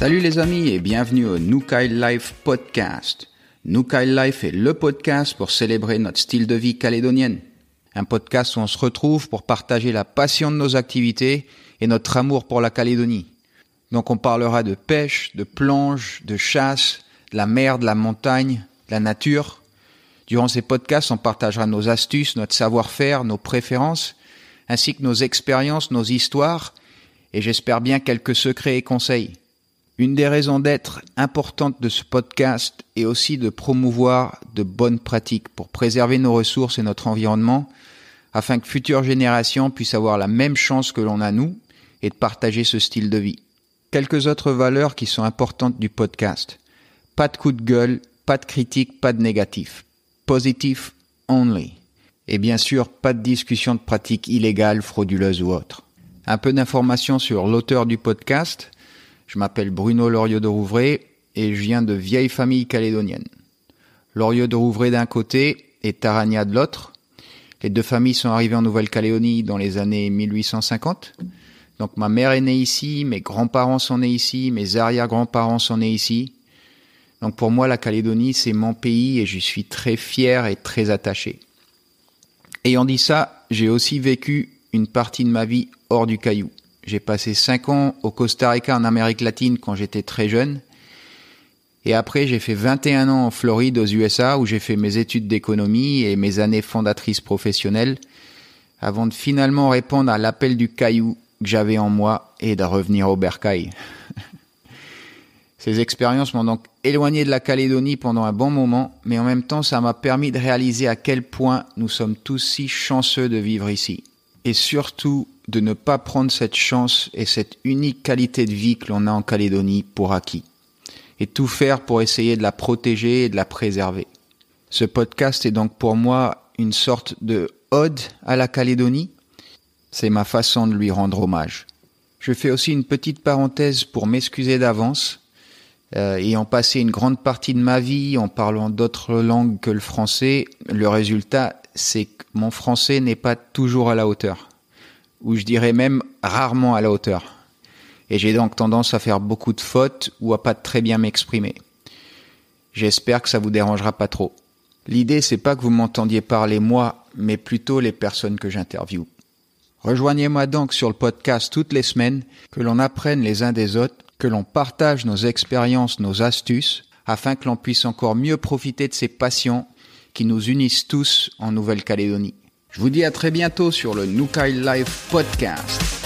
Salut les amis et bienvenue au Nukai Life Podcast. Nukai Life est le podcast pour célébrer notre style de vie calédonienne. Un podcast où on se retrouve pour partager la passion de nos activités et notre amour pour la Calédonie. Donc on parlera de pêche, de plonge, de chasse, de la mer, de la montagne, de la nature. Durant ces podcasts, on partagera nos astuces, notre savoir-faire, nos préférences, ainsi que nos expériences, nos histoires, et j'espère bien quelques secrets et conseils. Une des raisons d'être importantes de ce podcast est aussi de promouvoir de bonnes pratiques pour préserver nos ressources et notre environnement, afin que futures générations puissent avoir la même chance que l'on a nous et de partager ce style de vie. Quelques autres valeurs qui sont importantes du podcast. Pas de coup de gueule, pas de critique, pas de négatif. Positif only. Et bien sûr, pas de discussion de pratiques illégales, frauduleuses ou autres. Un peu d'informations sur l'auteur du podcast. Je m'appelle Bruno Loriot de Rouvray et je viens de vieille famille calédonienne. Loriot de Rouvray d'un côté et Tarania de l'autre. Les deux familles sont arrivées en Nouvelle-Calédonie dans les années 1850. Donc ma mère est née ici, mes grands-parents sont nés ici, mes arrière-grands-parents sont nés ici. Donc pour moi, la Calédonie, c'est mon pays et je suis très fier et très attaché. Ayant dit ça, j'ai aussi vécu une partie de ma vie hors du caillou. J'ai passé cinq ans au Costa Rica en Amérique latine quand j'étais très jeune. Et après, j'ai fait 21 ans en Floride aux USA où j'ai fait mes études d'économie et mes années fondatrices professionnelles avant de finalement répondre à l'appel du caillou que j'avais en moi et de revenir au bercail. Ces expériences m'ont donc éloigné de la Calédonie pendant un bon moment, mais en même temps ça m'a permis de réaliser à quel point nous sommes tous si chanceux de vivre ici. Et surtout de ne pas prendre cette chance et cette unique qualité de vie que l'on a en Calédonie pour acquis. Et tout faire pour essayer de la protéger et de la préserver. Ce podcast est donc pour moi une sorte de ode à la Calédonie, c'est ma façon de lui rendre hommage. Je fais aussi une petite parenthèse pour m'excuser d'avance. Euh, ayant passé une grande partie de ma vie en parlant d'autres langues que le français, le résultat, c'est que mon français n'est pas toujours à la hauteur. Ou je dirais même rarement à la hauteur. Et j'ai donc tendance à faire beaucoup de fautes ou à pas très bien m'exprimer. J'espère que ça vous dérangera pas trop. L'idée, c'est pas que vous m'entendiez parler moi, mais plutôt les personnes que j'interviewe. Rejoignez-moi donc sur le podcast toutes les semaines, que l'on apprenne les uns des autres, que l'on partage nos expériences, nos astuces, afin que l'on puisse encore mieux profiter de ces passions qui nous unissent tous en Nouvelle-Calédonie. Je vous dis à très bientôt sur le Nukai Live Podcast.